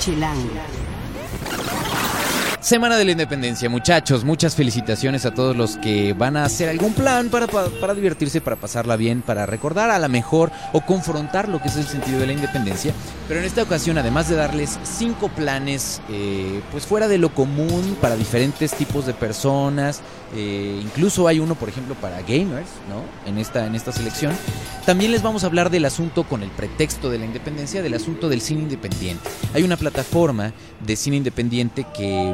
Chilango. Semana de la Independencia, muchachos, muchas felicitaciones a todos los que van a hacer algún plan para, divertirse, para pasarla bien, para recordar a la mejor o confrontar lo que es el sentido de la independencia. Pero en esta ocasión, además de darles cinco planes, eh, pues fuera de lo común para diferentes tipos de personas, eh, incluso hay uno, por ejemplo, para gamers, ¿no? En esta, en esta selección. También les vamos a hablar del asunto con el pretexto de la independencia, del asunto del cine independiente. Hay una plataforma de cine independiente que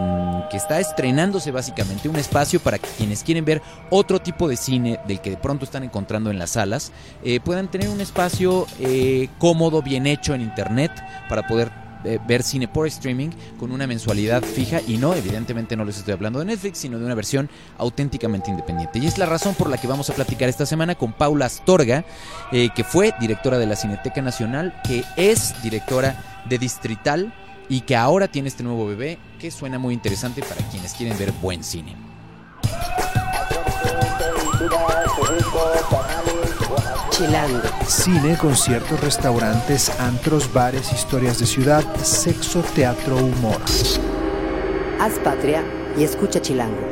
que está estrenándose básicamente un espacio para que quienes quieren ver otro tipo de cine del que de pronto están encontrando en las salas, eh, puedan tener un espacio eh, cómodo, bien hecho en internet para poder eh, ver cine por streaming con una mensualidad fija y no, evidentemente no les estoy hablando de Netflix, sino de una versión auténticamente independiente. Y es la razón por la que vamos a platicar esta semana con Paula Astorga, que fue directora de la Cineteca Nacional, que es directora de Distrital y que ahora tiene este nuevo bebé que suena muy interesante para quienes quieren ver buen cine. Chilango. Cine, conciertos, restaurantes, antros, bares, historias de ciudad, sexo, teatro, humor. Haz patria y escucha Chilango.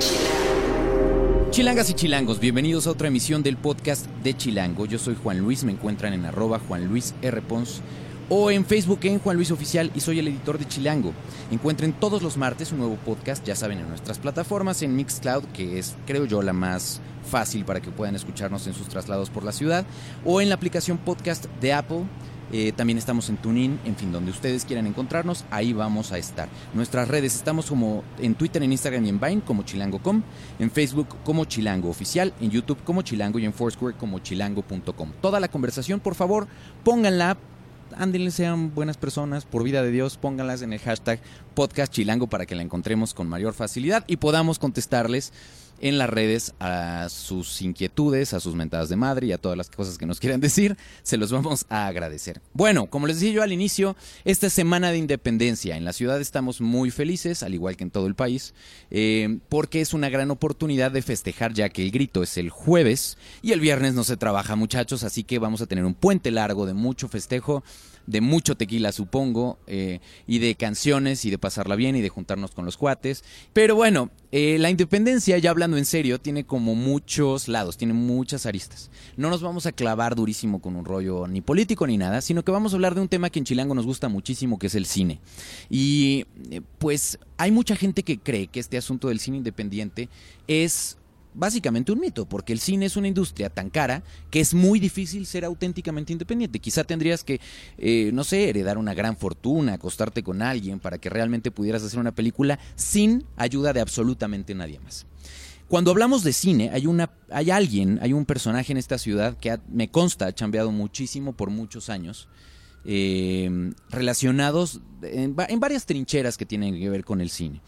Chilangas y chilangos, bienvenidos a otra emisión del podcast de Chilango. Yo soy Juan Luis, me encuentran en arroba Juan Luis R. Pons o en Facebook en Juan Luis Oficial y soy el editor de Chilango. Encuentren todos los martes un nuevo podcast, ya saben, en nuestras plataformas, en Mixcloud, que es, creo yo, la más fácil para que puedan escucharnos en sus traslados por la ciudad, o en la aplicación podcast de Apple. Eh, también estamos en TuneIn, en fin, donde ustedes quieran encontrarnos, ahí vamos a estar. Nuestras redes estamos como en Twitter, en Instagram y en Vine como chilango.com, en Facebook como Chilango Oficial, en YouTube como Chilango y en Foursquare como chilango.com. Toda la conversación, por favor, pónganla, ándenle, sean buenas personas, por vida de Dios, pónganlas en el hashtag podcast chilango para que la encontremos con mayor facilidad y podamos contestarles en las redes a sus inquietudes, a sus mentadas de madre y a todas las cosas que nos quieran decir. Se los vamos a agradecer. Bueno, como les decía yo al inicio, esta semana de independencia en la ciudad estamos muy felices, al igual que en todo el país, eh, porque es una gran oportunidad de festejar ya que el grito es el jueves y el viernes no se trabaja muchachos, así que vamos a tener un puente largo de mucho festejo de mucho tequila, supongo, eh, y de canciones y de pasarla bien y de juntarnos con los cuates. Pero bueno, eh, la independencia, ya hablando en serio, tiene como muchos lados, tiene muchas aristas. No nos vamos a clavar durísimo con un rollo ni político ni nada, sino que vamos a hablar de un tema que en Chilango nos gusta muchísimo, que es el cine. Y eh, pues hay mucha gente que cree que este asunto del cine independiente es básicamente un mito, porque el cine es una industria tan cara que es muy difícil ser auténticamente independiente. Quizá tendrías que, eh, no sé, heredar una gran fortuna, acostarte con alguien para que realmente pudieras hacer una película sin ayuda de absolutamente nadie más. Cuando hablamos de cine, hay, una, hay alguien, hay un personaje en esta ciudad que me consta, ha chambeado muchísimo por muchos años, eh, relacionados en, en varias trincheras que tienen que ver con el cine.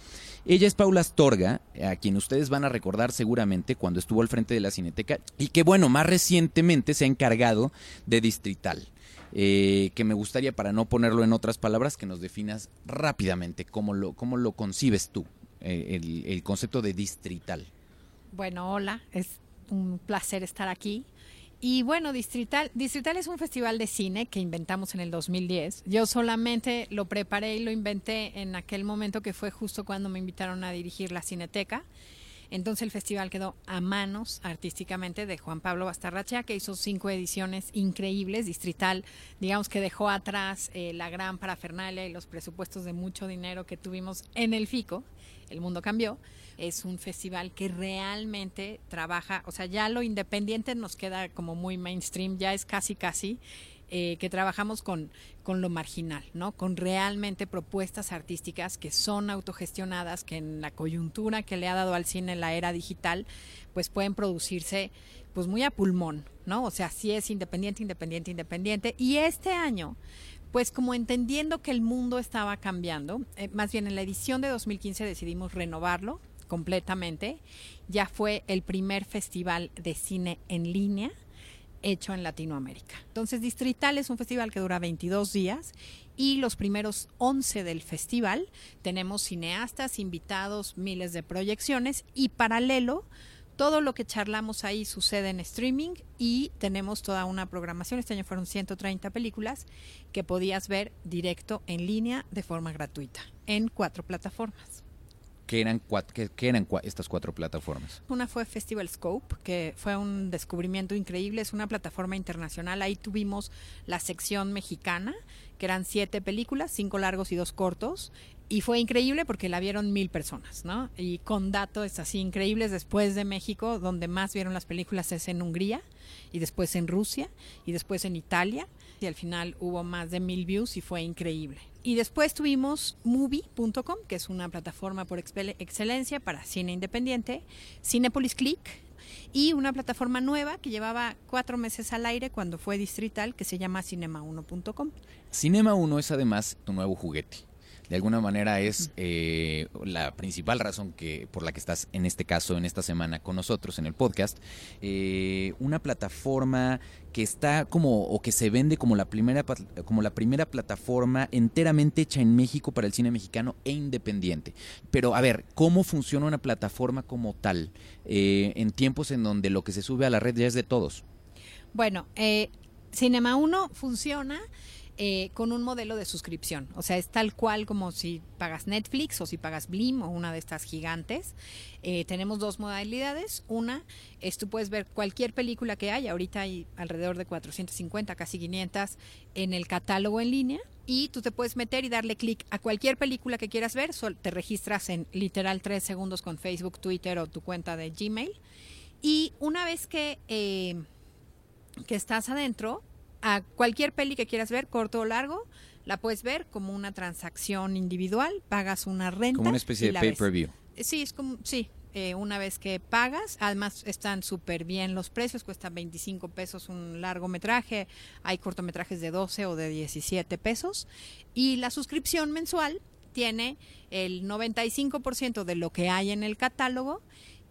Ella es Paula Astorga, a quien ustedes van a recordar seguramente cuando estuvo al frente de la Cineteca y que bueno, más recientemente se ha encargado de Distrital. Eh, que me gustaría, para no ponerlo en otras palabras, que nos definas rápidamente cómo lo, cómo lo concibes tú, eh, el, el concepto de distrital. Bueno, hola, es un placer estar aquí. Y bueno, Distrital, Distrital es un festival de cine que inventamos en el 2010. Yo solamente lo preparé y lo inventé en aquel momento que fue justo cuando me invitaron a dirigir la Cineteca. Entonces el festival quedó a manos artísticamente de Juan Pablo Bastarrachea, que hizo cinco ediciones increíbles. Distrital, digamos que dejó atrás eh, la gran parafernalia y los presupuestos de mucho dinero que tuvimos en el FICO. El mundo cambió es un festival que realmente trabaja, o sea, ya lo independiente nos queda como muy mainstream, ya es casi casi eh, que trabajamos con, con lo marginal, ¿no? Con realmente propuestas artísticas que son autogestionadas, que en la coyuntura que le ha dado al cine la era digital, pues pueden producirse pues muy a pulmón, ¿no? O sea, sí es independiente, independiente, independiente. Y este año, pues como entendiendo que el mundo estaba cambiando, eh, más bien en la edición de 2015 decidimos renovarlo, completamente. Ya fue el primer festival de cine en línea hecho en Latinoamérica. Entonces, Distrital es un festival que dura 22 días y los primeros 11 del festival tenemos cineastas, invitados, miles de proyecciones y paralelo Todo lo que charlamos ahí sucede en streaming y tenemos toda una programación. Este año fueron 130 películas que podías ver directo en línea de forma gratuita en cuatro plataformas. ¿Qué eran, qué, eran estas cuatro plataformas? Una fue Festival Scope, que fue un descubrimiento increíble, es una plataforma internacional. Ahí tuvimos la sección mexicana, que eran siete películas, cinco largos y dos cortos, y fue increíble porque la vieron mil personas, ¿no? Y con datos así increíbles después de México, donde más vieron las películas es en Hungría, y después en Rusia, y después en Italia, y al final hubo más de mil views y fue increíble. Y después tuvimos movie.com, que es una plataforma por excelencia para cine independiente, Cinepolis Click, y una plataforma nueva que llevaba cuatro meses al aire cuando fue distrital, que se llama cinema1.com. Cinema 1 es además tu nuevo juguete de alguna manera es eh, la principal razón que por la que estás en este caso, en esta semana con nosotros en el podcast, eh, una plataforma que está como o que se vende como la primera como la primera plataforma enteramente hecha en México para el cine mexicano e independiente. Pero a ver, ¿cómo funciona una plataforma como tal eh, en tiempos en donde lo que se sube a la red ya es de todos? Bueno, Cinema 1 funciona eh, con un modelo de suscripción. O sea, es tal cual como si pagas Netflix o si pagas Blim o una de estas gigantes. Eh, tenemos dos modalidades. Una es tú puedes ver cualquier película que haya. Ahorita hay alrededor de 450, casi 500 en el catálogo en línea. Y tú te puedes meter y darle clic a cualquier película que quieras ver. te registras en literal tres segundos con Facebook, Twitter o tu cuenta de Gmail. Y una vez que, eh, que estás adentro, a cualquier peli que quieras ver, corto o largo, la puedes ver como una transacción individual, pagas una renta. Como una especie de pay-per-view. Sí, es como, sí, eh, una vez que pagas, además están súper bien los precios, cuesta 25 pesos un largometraje, hay cortometrajes de 12 o de 17 pesos, y la suscripción mensual tiene el 95% de lo que hay en el catálogo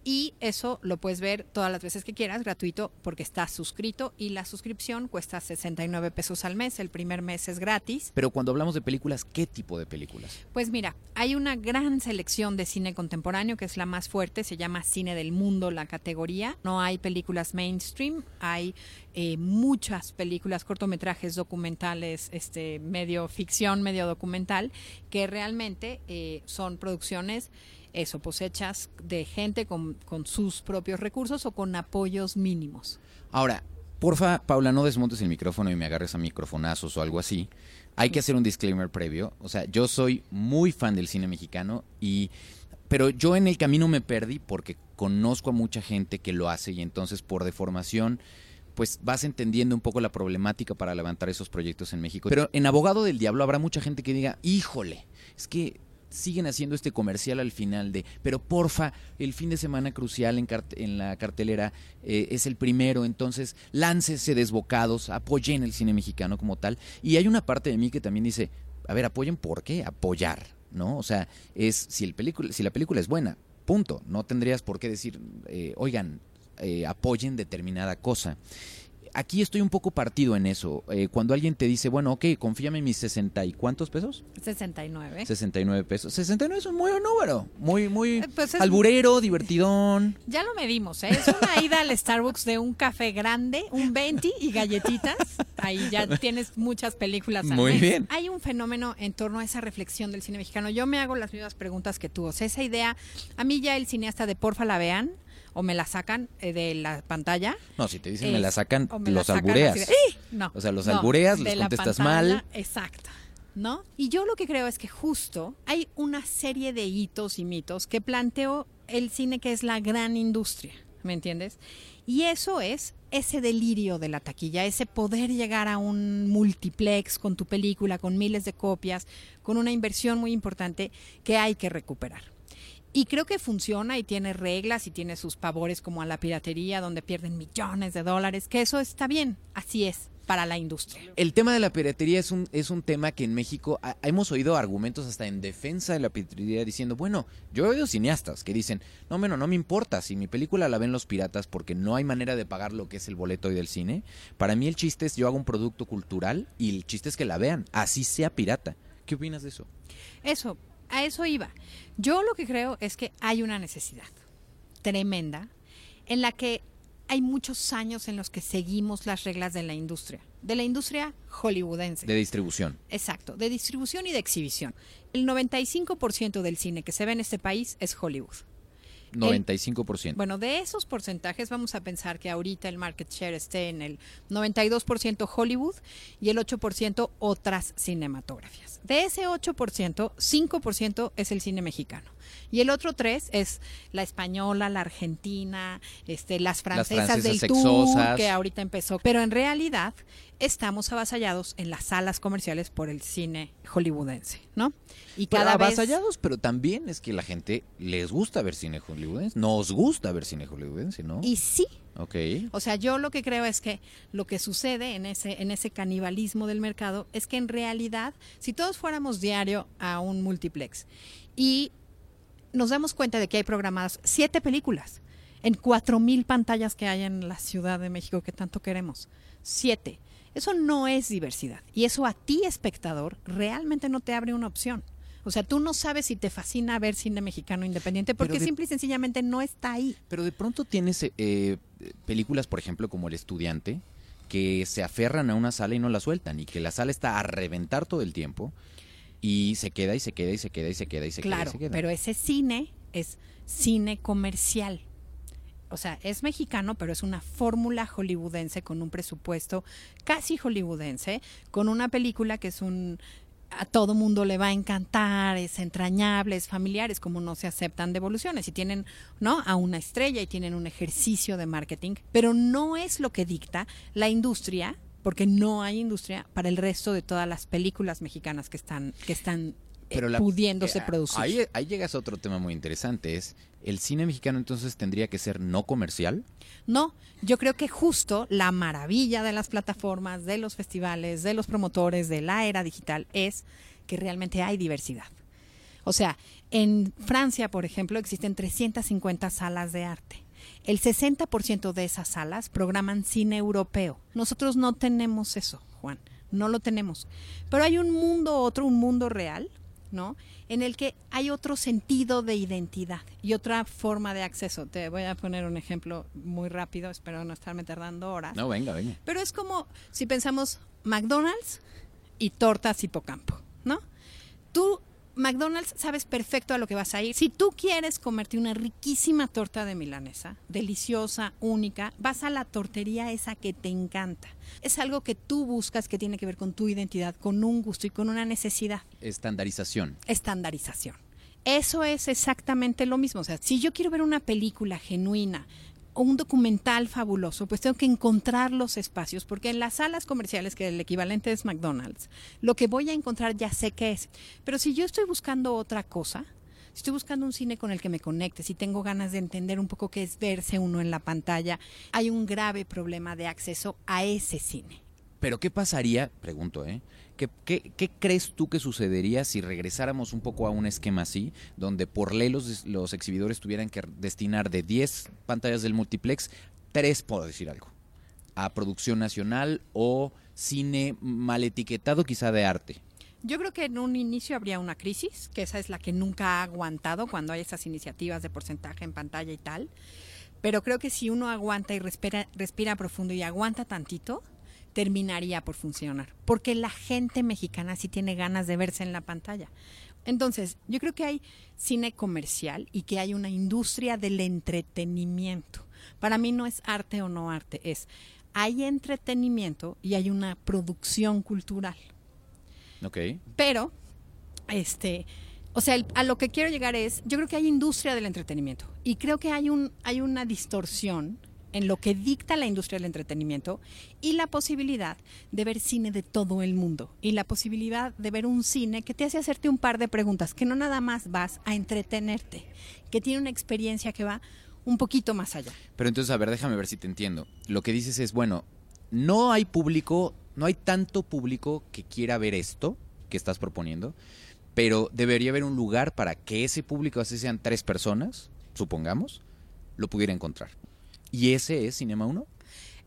y eso lo puedes ver todas las veces que quieras, gratuito, porque estás suscrito y la suscripción cuesta 69 pesos al mes, el primer mes es gratis. Pero cuando hablamos de películas, ¿qué tipo de películas? Pues mira, hay una gran selección de cine contemporáneo que es la más fuerte, se llama Cine del Mundo la categoría, no hay películas mainstream, hay eh, muchas películas, cortometrajes, documentales, este, medio ficción, medio documental, que realmente eh, son producciones eso, pues hechas de gente con, sus propios recursos o con apoyos mínimos. Ahora, porfa, Paula, no desmontes el micrófono y me agarres a microfonazos o algo así. Hay que hacer un disclaimer previo. O sea, yo soy muy fan del cine mexicano y pero yo en el camino me perdí porque conozco a mucha gente que lo hace y entonces por deformación pues vas entendiendo un poco la problemática para levantar esos proyectos en México. Pero en Abogado del Diablo habrá mucha gente que diga, híjole, es que siguen haciendo este comercial al final de, pero porfa, el fin de semana crucial en, la cartelera eh, es el primero, entonces láncese desbocados, apoyen el cine mexicano como tal. Y hay una parte de mí que también dice, a ver, apoyen por qué, apoyar, ¿no? O sea, es si, el película, si la película es buena, punto, no tendrías por qué decir, eh, oigan, eh, apoyen determinada cosa aquí estoy un poco partido en eso. Eh, cuando alguien te dice, bueno, ok, confíame en mis 60 y cuántos pesos? 69. 69 pesos. 69 es un muy buen número. Muy, muy eh, pues alburero, divertidón. Ya lo medimos, ¿eh? Es una ida al Starbucks de un café grande, un 20 y galletitas. Ahí ya tienes muchas películas. muy bien. Hay un fenómeno en torno a esa reflexión del cine mexicano. Yo me hago las mismas preguntas que tú. O sea, esa idea, a mí ya el cineasta de porfa la vean, o me la sacan eh, de la pantalla. No, si te dicen me la sacan, los albureas. no, o sea, los albureas, los contestas mal. Exacto. ¿No? Y yo lo que creo es que justo hay una serie de hitos y mitos que planteó el cine que es la gran industria, ¿me entiendes? Y eso es ese delirio de la taquilla, ese poder llegar a un multiplex con tu película, con miles de copias, con una inversión muy importante que hay que recuperar. Y creo que funciona y tiene reglas y tiene sus pavores como a la piratería, donde pierden millones de dólares, que eso está bien, así es para la industria. El tema de la piratería es un, es un tema que en México hemos oído argumentos hasta en defensa de la piratería diciendo, bueno, yo he oído cineastas que dicen, no, bueno, no me importa si mi película la ven los piratas porque no hay manera de pagar lo que es el boleto hoy del cine. Para mí el chiste es yo hago un producto cultural y el chiste es que la vean, así sea pirata. ¿Qué opinas de eso? Eso, a eso iba. Yo lo que creo es que hay una necesidad tremenda en la que hay muchos años en los que seguimos las reglas de la industria, de la industria hollywoodense. De distribución. Exacto, de distribución y de exhibición. El 95% del cine que se ve en este país es Hollywood. 95%. Bueno, de esos porcentajes vamos a pensar que ahorita el market share esté en el 92% Hollywood y el 8% otras cinematografías. De ese 8%, 5% es el cine mexicano. Y el otro 3 es la española, la argentina, este, las francesas, francesas del sexosas. tour que ahorita empezó. Pero en realidad estamos avasallados en las salas comerciales por el cine hollywoodense, ¿no? Y Pero cada vez avasallados, pero también es que la gente les gusta ver cine hollywoodense. Nos gusta ver cine hollywoodense, ¿no? y sí, Ok. O sea, yo lo que creo es que lo que sucede en ese, en ese canibalismo del mercado es que en realidad, si todos fuéramos diario a un multiplex y nos damos cuenta de que hay programadas siete películas en cuatro mil pantallas que hay en la Ciudad de México que tanto queremos, siete. Eso no es diversidad. Y eso a ti, espectador, realmente no te abre una opción. O sea, tú no sabes si te fascina ver cine mexicano independiente porque de- simple y sencillamente no está ahí. Pero de pronto tienes eh, eh, películas, por ejemplo, como El Estudiante, que se aferran a una sala y no la sueltan, y que la sala está a reventar todo el tiempo, y se queda y se queda y se queda y se queda y se queda. Claro, queda. pero ese cine es cine comercial. O sea, es mexicano, pero es una fórmula hollywoodense con un presupuesto casi hollywoodense, con una película que es un a todo mundo le va a encantar, es entrañable, es familiar, es como no se aceptan devoluciones y tienen, ¿no? a una estrella y tienen un ejercicio de marketing, pero no es lo que dicta la industria, porque no hay industria para el resto de todas las películas mexicanas que están que están eh, Pero la- pudiéndose eh, producir. Ahí, ahí llegas a otro tema muy interesante, es, ¿el cine mexicano entonces tendría que ser no comercial? No, yo creo que justo la maravilla de las plataformas, de los festivales, de los promotores, de la era digital es que realmente hay diversidad. O sea, en Francia, por ejemplo, existen 350 salas de arte. El 60% de esas salas programan cine europeo. Nosotros no tenemos eso, Juan, no lo tenemos. Pero hay un mundo otro, un mundo real, ¿no? En el que hay otro sentido de identidad y otra forma de acceso. Te voy a poner un ejemplo muy rápido, espero no estarme tardando horas. No, venga, venga. Pero es como si pensamos McDonald's y tortas hipocampo, ¿no? Tú, McDonald's, sabes perfecto a lo que vas a ir. Si tú quieres comerte una riquísima torta de milanesa, deliciosa, única, vas a la tortería esa que te encanta. Es algo que tú buscas que tiene que ver con tu identidad, con un gusto y con una necesidad Estandarización. estandarización. Eso es exactamente lo mismo. O sea, si yo quiero ver una película genuina un documental fabuloso, pues tengo que encontrar los espacios, porque en las salas comerciales, que el equivalente es McDonald's, lo que voy a encontrar ya sé qué es. Pero si yo estoy buscando otra cosa, si estoy buscando un cine con el que me conecte, si tengo ganas de entender un poco qué es verse uno en la pantalla, hay un grave problema de acceso a ese cine. Pero ¿qué pasaría, pregunto, ¿eh? ¿Qué, crees tú que sucedería si regresáramos un poco a un esquema así, donde por ley los, exhibidores tuvieran que destinar de 10 pantallas del multiplex, 3, puedo decir algo, a producción nacional o cine mal etiquetado quizá de arte? Yo creo que en un inicio habría una crisis, que esa es la que nunca ha aguantado cuando hay esas iniciativas de porcentaje en pantalla y tal. Pero creo que si uno aguanta y respira profundo y aguanta tantito, terminaría por funcionar. Porque la gente mexicana sí tiene ganas de verse en la pantalla. Entonces, yo creo que hay cine comercial y que hay una industria del entretenimiento. Para mí no es arte o no arte, es hay entretenimiento y hay una producción cultural. Ok. Pero, este, o sea, el- a lo que quiero llegar es, yo creo que hay industria del entretenimiento y creo que hay un, hay una distorsión en lo que dicta la industria del entretenimiento y la posibilidad de ver cine de todo el mundo y la posibilidad de ver un cine que te hace hacerte un par de preguntas, que no nada más vas a entretenerte, que tiene una experiencia que va un poquito más allá. Pero entonces, a ver, déjame ver si te entiendo. Lo que dices es, bueno, no hay público, no hay tanto público que quiera ver esto que estás proponiendo, pero debería haber un lugar para que ese público, así sean tres personas, supongamos, lo pudiera encontrar. ¿Y ese es Cinema 1?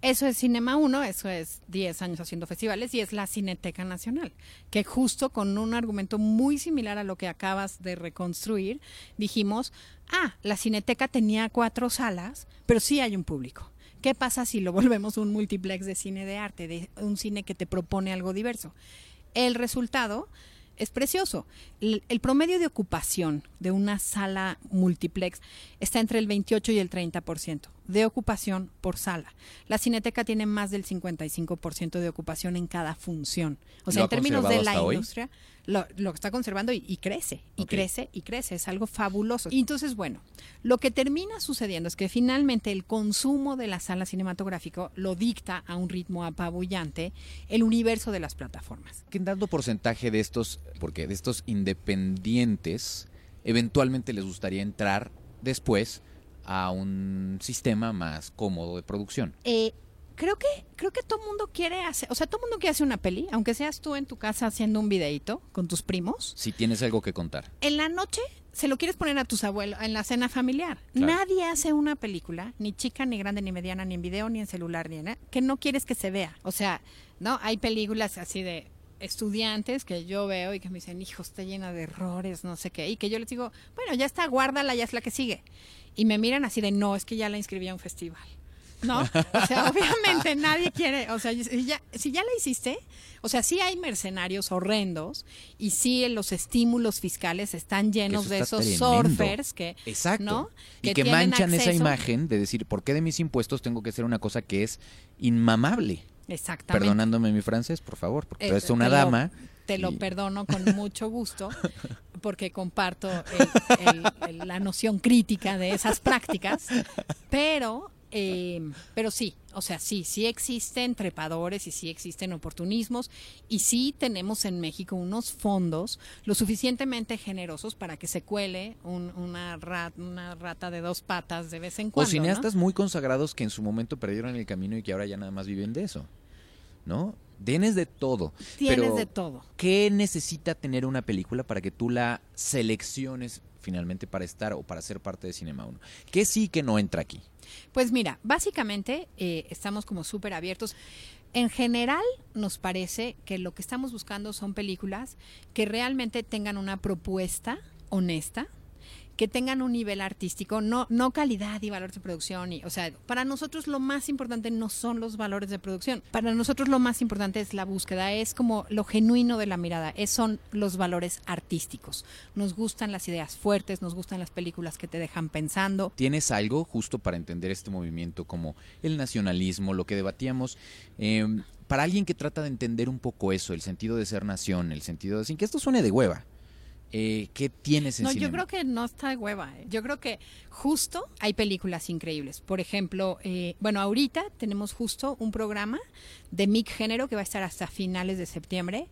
Eso es Cinema 1, eso es 10 años haciendo festivales y es la Cineteca Nacional, que justo con un argumento muy similar a lo que acabas de reconstruir, dijimos, ah, la Cineteca tenía cuatro salas, pero sí hay un público. ¿Qué pasa si lo volvemos un multiplex de cine de arte, de un cine que te propone algo diverso? El resultado es precioso. El, el, promedio de ocupación de una sala multiplex está entre el 28 y el 30% de ocupación por sala. La Cineteca tiene más del 55% de ocupación en cada función. O sea, en términos de la industria, lo, lo, está conservando y, y crece, y okay. crece, y crece. Es algo fabuloso. Y entonces, bueno, lo que termina sucediendo es que finalmente el consumo de la sala cinematográfica lo dicta a un ritmo apabullante el universo de las plataformas. ¿Qué dando porcentaje de estos, porque de estos independientes, eventualmente les gustaría entrar después a un sistema más cómodo de producción? Eh, creo que creo que todo mundo quiere hacer, o sea, todo mundo quiere hacer una peli, aunque seas tú en tu casa haciendo un videito con tus primos. Si tienes algo que contar. En la noche se lo quieres poner a tus abuelos en la cena familiar. Claro. Nadie hace una película, ni chica, ni grande, ni mediana, ni en video, ni en celular, ni en que no quieres que se vea. O sea, no, hay películas así de estudiantes que yo veo y que me dicen, hijo, está llena de errores, no sé qué, y que yo les digo, bueno, ya está, guárdala, ya es la que sigue. Y me miran así de, no, es que ya la inscribí a un festival. ¿no? O sea, obviamente nadie quiere, o sea, si ya, si ya la hiciste, o sea, sí hay mercenarios horrendos y sí los estímulos fiscales están llenos de esos tremendo. surfers que, Exacto. ¿no? que, y que manchan acceso. esa imagen de decir, ¿por qué de mis impuestos tengo que hacer una cosa que es inmamable? Exactamente. Perdonándome mi francés, por favor, porque eh, es una dama. Te lo perdono con mucho gusto, porque comparto el, el, el, la noción crítica de esas prácticas, pero eh, pero sí, o sea, sí, sí existen trepadores y sí existen oportunismos y sí tenemos en México unos fondos lo suficientemente generosos para que se cuele un, una, rat, una, rata de dos patas de vez en cuando. O cineastas ¿no? muy consagrados que en su momento perdieron el camino y que ahora ya nada más viven de eso, ¿no? Tienes de todo. Tienes pero de todo. ¿Qué necesita tener una película para que tú la selecciones finalmente para estar o para ser parte de Cinema 1? ¿Qué sí que no entra aquí? Pues mira, básicamente eh, estamos como súper abiertos. En general, nos parece que lo que estamos buscando son películas que realmente tengan una propuesta honesta, que tengan un nivel artístico, no, no calidad y valor de producción. Y, o sea, para nosotros lo más importante no son los valores de producción. Para nosotros lo más importante es la búsqueda, es como lo genuino de la mirada, es, son los valores artísticos. Nos gustan las ideas fuertes, nos gustan las películas que te dejan pensando. ¿Tienes algo justo para entender este movimiento como el nacionalismo, lo que debatíamos? Eh, para alguien que trata de entender un poco eso, el sentido de ser nación, el sentido de... sin que esto suene de hueva, eh, ¿qué tienes en No, cinema? yo creo que no está de hueva. ¿eh? Yo creo que justo hay películas increíbles. Por ejemplo, eh, bueno, ahorita tenemos justo un programa de MIC Género que va a estar hasta finales de septiembre.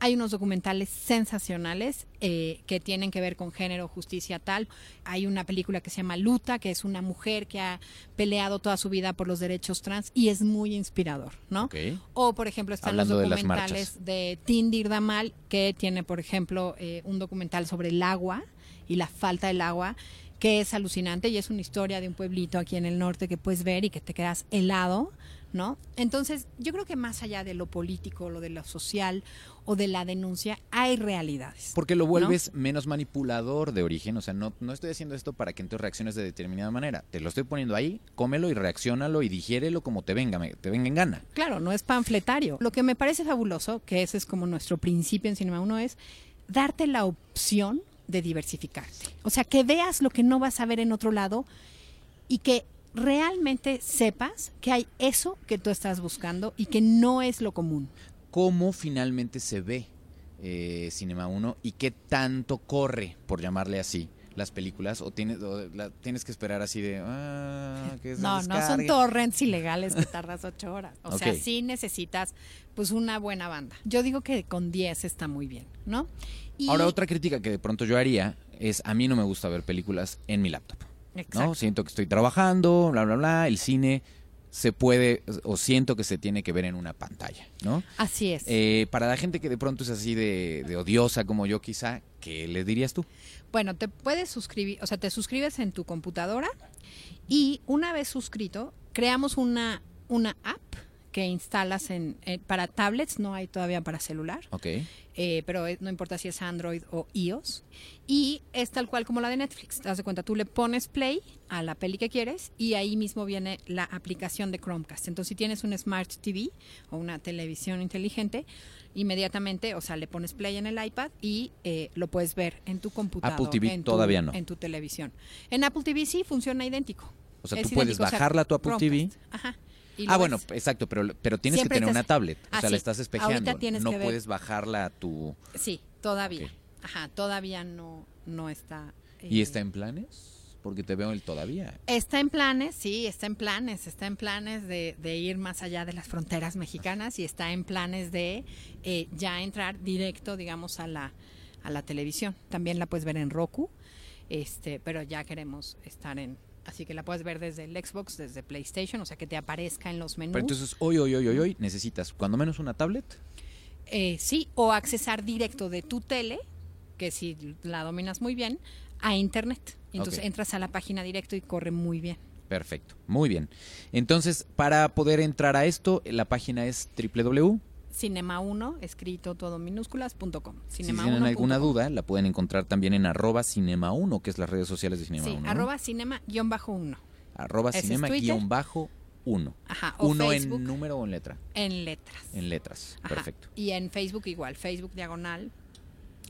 Hay unos documentales sensacionales eh, que tienen que ver con género, justicia, tal. Hay una película que se llama Luta, que es una mujer que ha peleado toda su vida por los derechos trans y es muy inspirador, ¿no? Okay. O, por ejemplo, están Hablando los documentales de, de Tindir Damal, que tiene, por ejemplo, eh, un documental sobre el agua y la falta del agua que es alucinante y es una historia de un pueblito aquí en el norte que puedes ver y que te quedas helado, ¿no? Entonces, yo creo que más allá de lo político, lo de lo social o de la denuncia, hay realidades. Porque lo vuelves ¿no? menos manipulador de origen, o sea, no, no estoy haciendo esto para que entonces reacciones de determinada manera, te lo estoy poniendo ahí, cómelo y reaccionalo y digiérelo como te venga, te venga en gana. Claro, no es panfletario. Lo que me parece fabuloso, que ese es como nuestro principio en Cinema 1, es darte la opción de diversificarte. O sea, que veas lo que no vas a ver en otro lado y que realmente sepas que hay eso que tú estás buscando y que no es lo común. ¿Cómo finalmente se ve eh, Cinema 1 y qué tanto corre, por llamarle así, las películas? ¿O tienes, o la, tienes que esperar así de... Ah, que no, no son torrents ilegales que tardas ocho horas. O okay. sea, sí necesitas pues una buena banda. Yo digo que con 10 está muy bien, ¿no? Y... Ahora, otra crítica que de pronto yo haría es, a mí no me gusta ver películas en mi laptop. Exacto. ¿no? Siento que estoy trabajando, bla, bla, bla, el cine se puede, o siento que se tiene que ver en una pantalla, ¿no? Así es. Eh, para la gente que de pronto es así de, de, odiosa como yo quizá, ¿qué le dirías tú? Bueno, te puedes suscribir, o sea, te suscribes en tu computadora y una vez suscrito, creamos una una app que instalas en, eh, para tablets, no hay todavía para celular, Ok. eh, pero es- no importa si es Android o iOS. Y es tal cual como la de Netflix. Te das de cuenta, tú le pones play a la peli que quieres y ahí mismo viene la aplicación de Chromecast. Entonces, si tienes un Smart TV o una televisión inteligente, inmediatamente, o sea, le pones play en el iPad y eh, lo puedes ver en tu computador. Apple TV en tu- todavía no. En tu televisión. En Apple TV sí funciona idéntico. O sea, Es tú puedes idéntico, o sea, bajarla a tu Apple TV. Ajá. Y Ah, bueno, exacto, pero, pero tienes Siempre que tener estás- una tablet. O sea, sí. la estás espejeando. No puedes bajarla a tu... Sí, todavía. Ajá, todavía no, no está. ¿Y eh, está en planes? Porque te veo el todavía. Está en planes, sí, está en planes, está en planes de, de ir más allá de las fronteras mexicanas y está en planes de eh, ya entrar directo, digamos, a la, a la televisión. También la puedes ver en Roku, este, pero ya queremos estar en... Así que la puedes ver desde el Xbox, desde PlayStation, o sea, que te aparezca en los menús. Pero entonces, hoy, hoy, hoy, hoy, hoy, necesitas cuando menos una tablet. Eh, sí, o accesar directo de tu tele, que si la dominas muy bien, a Internet. Entonces entras a la página directo y corre muy bien. Perfecto, muy bien. Entonces, para poder entrar a esto, la página es www. Cinema1, escrito todo minúsculas.com. Si tienen alguna 1.com. duda, la pueden encontrar también en arroba cinema1, que es las redes sociales de Cinema Sí, 1. arroba cinema-1. arroba ese es cinema Twitter. guion bajo 1. Ajá, o Uno Facebook en número o en letra. en letras. En letras. Ajá. Perfecto. Y en Facebook igual, Facebook diagonal,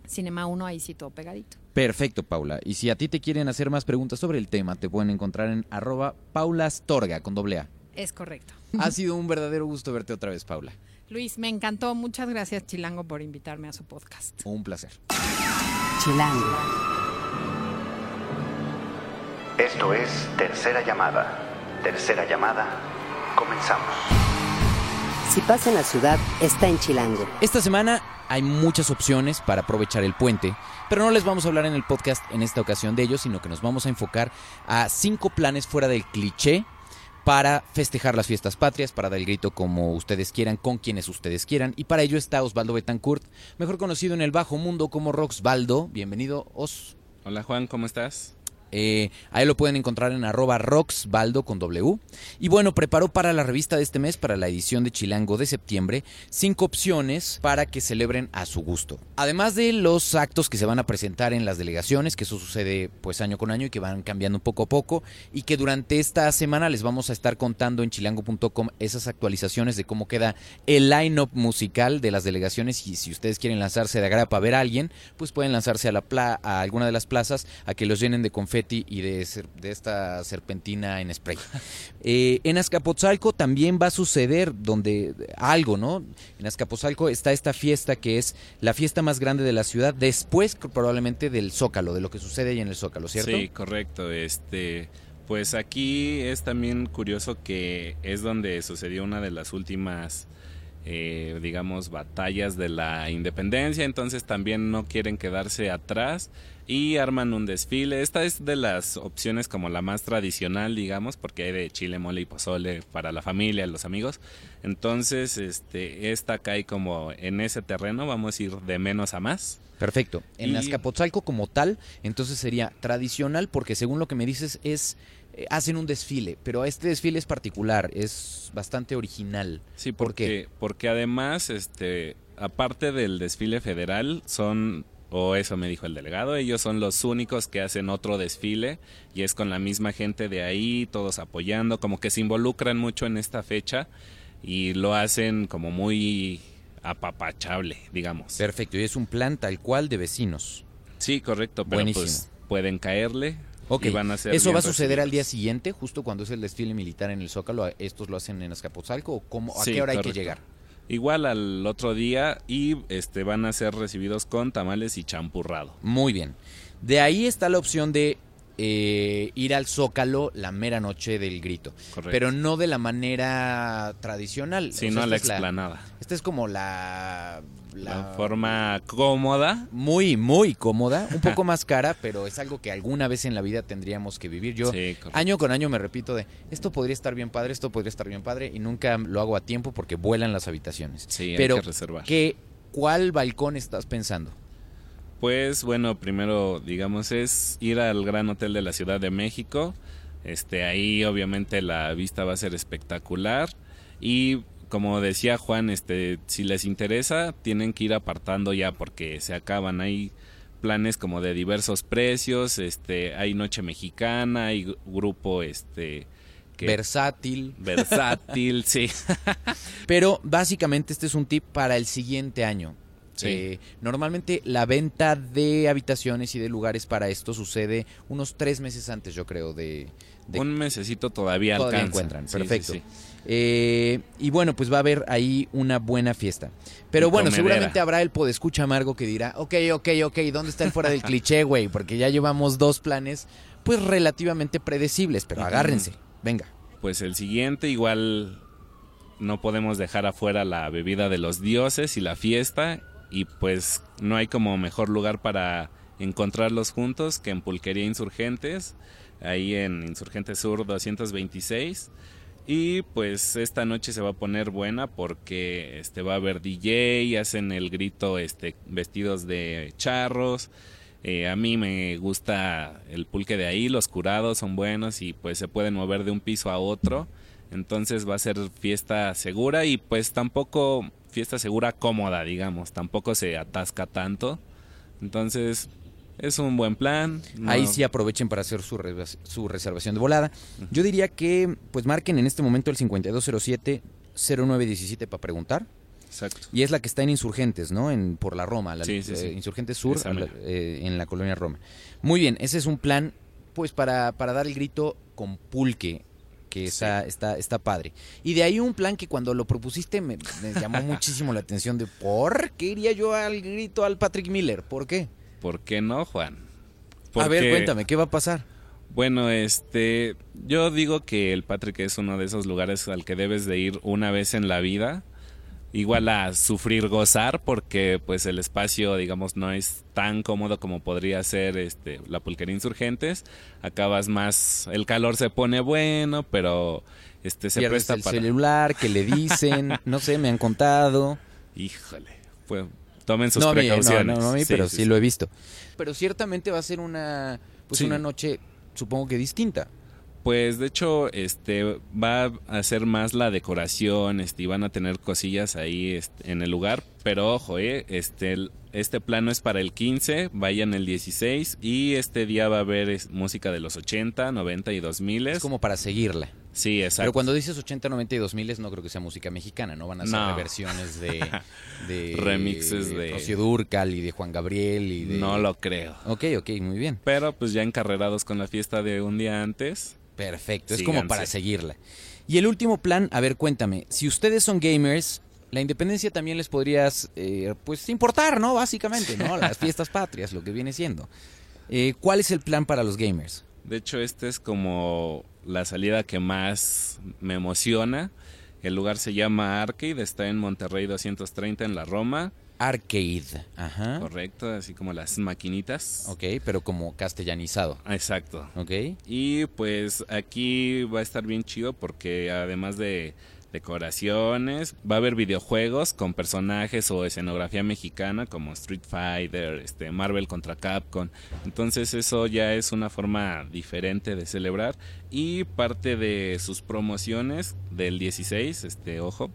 Cinema 1, ahí sí todo pegadito. Perfecto, Paula. Y si a ti te quieren hacer más preguntas sobre el tema, te pueden encontrar en arroba paulastorga con doble A. Es correcto. Ha sido un verdadero gusto verte otra vez, Paula. Luis, me encantó. Muchas gracias, Chilango, por invitarme a su podcast. Un placer. Chilango. Esto es Tercera Llamada. Tercera Llamada. Comenzamos. Si pasa en la ciudad, está en Chilango. Esta semana hay muchas opciones para aprovechar el puente, pero no les vamos a hablar en el podcast en esta ocasión de ellos, sino que nos vamos a enfocar a cinco planes fuera del cliché para festejar las fiestas patrias, para dar el grito como ustedes quieran, con quienes ustedes quieran. Y para ello está Osvaldo Betancourt, mejor conocido en el bajo mundo como Roxvaldo. Bienvenido, Os. Hola Juan, ¿cómo estás? Eh, ahí lo pueden encontrar en arroba roxbaldo con W. Y bueno, preparó para la revista de este mes, para la edición de Chilango de septiembre, cinco opciones para que celebren a su gusto. Además de los actos que se van a presentar en las delegaciones, que eso sucede pues año con año y que van cambiando poco a poco, y que durante esta semana les vamos a estar contando en chilango.com esas actualizaciones de cómo queda el line-up musical de las delegaciones y si ustedes quieren lanzarse de agrapa a ver a alguien, pues pueden lanzarse a, la pla- a alguna de las plazas a que los llenen de confeti y de, de esta serpentina en spray. Eh, en Azcapotzalco también va a suceder donde algo, ¿no? En Azcapotzalco está esta fiesta que es la fiesta más grande de la ciudad, después probablemente del Zócalo, de lo que sucede ahí en el Zócalo, ¿cierto? Sí, correcto. Este, pues aquí es también curioso que es donde sucedió una de las últimas, eh, digamos, batallas de la independencia. Entonces también no quieren quedarse atrás y arman un desfile. Esta es de las opciones como la más tradicional, digamos, porque hay de chile, mole y pozole para la familia, los amigos. Entonces, este, esta cae como en ese terreno. Vamos a ir de menos a más. Perfecto. En Y- Azcapotzalco como tal, entonces sería tradicional porque según lo que me dices es eh, hacen un desfile, pero este desfile es particular, es bastante original. Sí, ¿Por porque, porque además, este, aparte del desfile federal, son, o eso me dijo el delegado, ellos son los únicos que hacen otro desfile y es con la misma gente de ahí, todos apoyando, como que se involucran mucho en esta fecha y lo hacen como muy apapachable, digamos. Perfecto, y es un plan tal cual de vecinos. Sí, correcto, pero Buenísimo. pues pueden caerle Ok, y van a ser ¿eso va a suceder al día siguiente, justo cuando es el desfile militar en el Zócalo? ¿Estos lo hacen en Azcapotzalco o cómo, a Sí, qué hora hay que llegar? Igual al otro día y este van a ser recibidos con tamales y champurrado. Muy bien. De ahí está la opción de eh, ir al Zócalo la mera noche del grito. Correcto. Pero no de la manera tradicional. Sí, O sea, no a la es explanada. Esta es como la, La forma cómoda. muy, muy cómoda, un poco más cara, pero es algo que alguna vez en la vida tendríamos que vivir. Yo Sí, año con año me repito de, esto podría estar bien padre, esto podría estar bien padre, y nunca lo hago a tiempo porque vuelan las habitaciones. Sí, hay pero que reservar. ¿qué, ¿cuál balcón estás pensando? Pues bueno, primero digamos es ir al Gran Hotel de la Ciudad de México. Este ahí obviamente la vista va a ser espectacular Y como decía Juan, este, si les interesa, tienen que ir apartando ya porque se acaban. Hay planes como de diversos precios, este, hay noche mexicana, hay grupo, este, que- Versátil. versátil, sí. Pero básicamente este es un tip para el siguiente año. Sí. Eh, normalmente la venta de habitaciones y de lugares para esto sucede unos tres meses antes, yo creo, de... de Un mesecito todavía, todavía alcanza. encuentran. Sí, Perfecto. sí. Eh, y bueno, pues va a haber ahí una buena fiesta. Pero Y bueno, comedera. seguramente habrá el podescucha amargo que dirá, ok, ok, ok, ¿dónde está el fuera del cliché, güey? Porque ya llevamos dos planes, pues relativamente predecibles, pero agárrense, venga. Pues el siguiente igual no podemos dejar afuera la bebida de los dioses y la fiesta y pues no hay como mejor lugar para encontrarlos juntos que en Pulquería Insurgentes, ahí en Insurgentes Sur 226. Y pues esta noche se va a poner buena porque este va a haber DJ, hacen el grito este vestidos de charros. Eh, a mí me gusta el pulque de ahí, los curados son buenos y pues se pueden mover de un piso a otro. Entonces va a ser fiesta segura y pues tampoco fiesta segura cómoda, digamos. Tampoco se atasca tanto. Entonces es un buen plan. no- Ahí sí aprovechen para hacer su, res- su reservación de volada. Yo diría que pues marquen en este momento el 5207-0917 para preguntar. Exacto. Y es la que está en Insurgentes, ¿no? En, por la Roma, la, Sí, sí, sí. Insurgentes Sur, la- eh, en la colonia Roma. Muy bien, ese es un plan, pues, para, para dar el grito con pulque, que está, está, está padre. Y de ahí un plan que cuando lo propusiste me, me llamó muchísimo la atención de ¿por qué iría yo al grito al Patrick Miller? ¿Por qué? ¿Por qué no, Juan? A ver, cuéntame, ¿qué va a pasar? Bueno, este, yo digo que el Patrick es uno de esos lugares al que debes de ir una vez en la vida. Igual a sufrir gozar porque pues el espacio digamos no es tan cómodo como podría ser este la pulquería insurgentes acabas más el calor se pone bueno pero este se Pierdes presta el para celular, que le dicen, no sé, me han contado. híjole pues tomen sus no, a mí, no, precauciones no, no a mí, Sí, pero sí, sí, sí. lo he visto. Pero ciertamente va a ser una, pues una noche, supongo que distinta. Pues de hecho, este va a ser más la decoración, este, y van a tener cosillas ahí este, en el lugar, pero ojo, eh, este este plano es para el 15, vayan el 16 y este día va a haber es, música de los 80, 90 y 2000. Es como para seguirla. Sí, exacto. Pero cuando dices 80, 90 y 2000 no creo que sea música mexicana, ¿no? Van a ser No. reversiones de, de Remixes de- Rocío Dúrcal y de Juan Gabriel y de... No lo creo. Ok, ok, muy bien. Pero pues ya encarrerados con la fiesta de un día antes. Perfecto, es como para seguirla. Y el último plan, a ver, cuéntame, si ustedes son gamers, la independencia también les podrías, eh, pues, importar, ¿no? Básicamente, ¿no? Las fiestas patrias, lo que viene siendo. Eh, ¿Cuál es el plan para los gamers? De hecho, este es como la salida que más me emociona. El lugar se llama Arcade, está en Monterrey 230 en la Roma. Arcade, ajá. Correcto, así como las maquinitas. Ok, pero como castellanizado, Exacto. ¿ok? Y pues aquí va a estar bien chido porque además de decoraciones, va a haber videojuegos con personajes o escenografía mexicana como Street Fighter, este Marvel contra Capcom. Entonces eso ya es una forma diferente de celebrar y parte de sus promociones del 16, este ojo,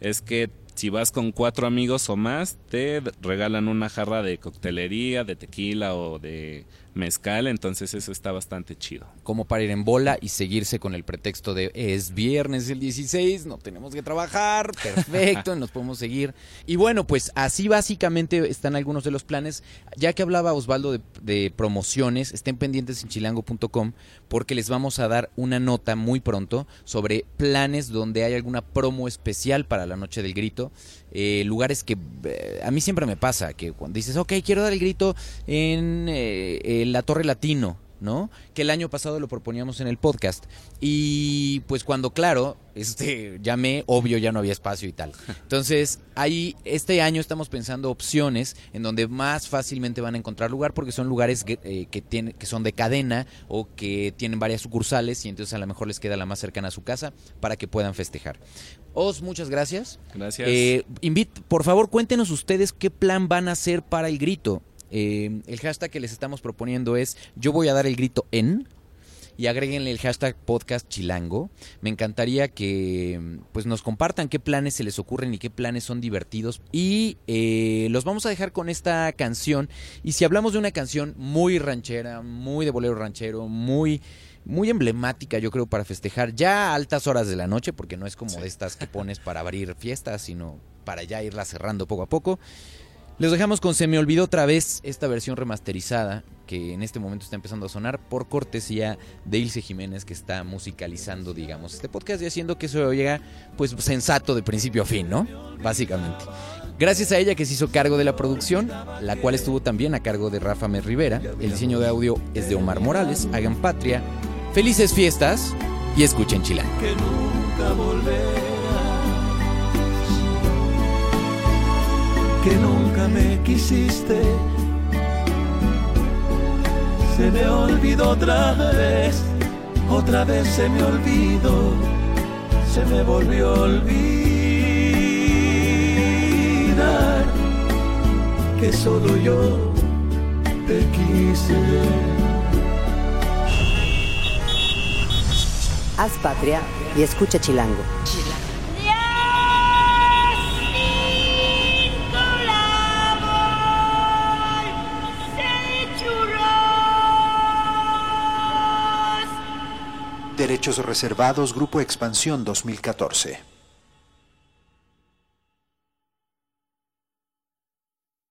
es que si vas con cuatro amigos o más, te regalan una jarra de coctelería, de tequila o de mezcal, entonces eso está bastante chido. Como para ir en bola y seguirse con el pretexto de es viernes el 16, no tenemos que trabajar, perfecto, nos podemos seguir. Y bueno, pues así básicamente están algunos de los planes. Ya que hablaba Osvaldo de, de promociones, estén pendientes en chilango.com porque les vamos a dar una nota muy pronto sobre planes donde hay alguna promo especial para la noche del grito. Eh, lugares que eh, a mí siempre me pasa, que cuando dices, ok, quiero dar el grito en eh, la Torre Latino, ¿no? Que el año pasado lo proponíamos en el podcast. Y pues cuando, claro, este, llamé, obvio ya no había espacio y tal. Entonces, ahí, este año estamos pensando opciones en donde más fácilmente van a encontrar lugar porque son lugares que, eh, que, son de cadena o que tienen varias sucursales y entonces a lo mejor les queda la más cercana a su casa para que puedan festejar. Os, muchas gracias. Gracias. Eh, invit, por favor, cuéntenos ustedes qué plan van a hacer para el grito. Eh, el hashtag que les estamos proponiendo es yo voy a dar el grito en. y agréguenle el hashtag podcast chilango. Me encantaría que pues nos compartan qué planes se les ocurren y qué planes son divertidos. Y eh, los vamos a dejar con esta canción. Y si hablamos de una canción muy ranchera, muy de bolero ranchero, muy muy emblemática, yo creo, para festejar ya a altas horas de la noche, porque no es como de estas que pones para abrir fiestas, sino para ya irla cerrando poco a poco. Les dejamos con Se me olvidó otra vez esta versión remasterizada que en este momento está empezando a sonar por cortesía de Ilse Jiménez que está musicalizando, digamos, este podcast y haciendo que eso llega pues sensato de principio a fin, ¿no? Básicamente. Gracias a ella que se hizo cargo de la producción, la cual estuvo también a cargo de Rafa Mer Rivera. El diseño de audio es de Omar Morales. Hagan patria. Felices fiestas y escuchen Chilán. que nunca me quisiste. Se me olvidó otra vez, otra vez se me olvidó, se me volvió a olvidar que solo yo te quise. Haz patria y escucha Chilango. Derechos reservados, Grupo Expansión 2014.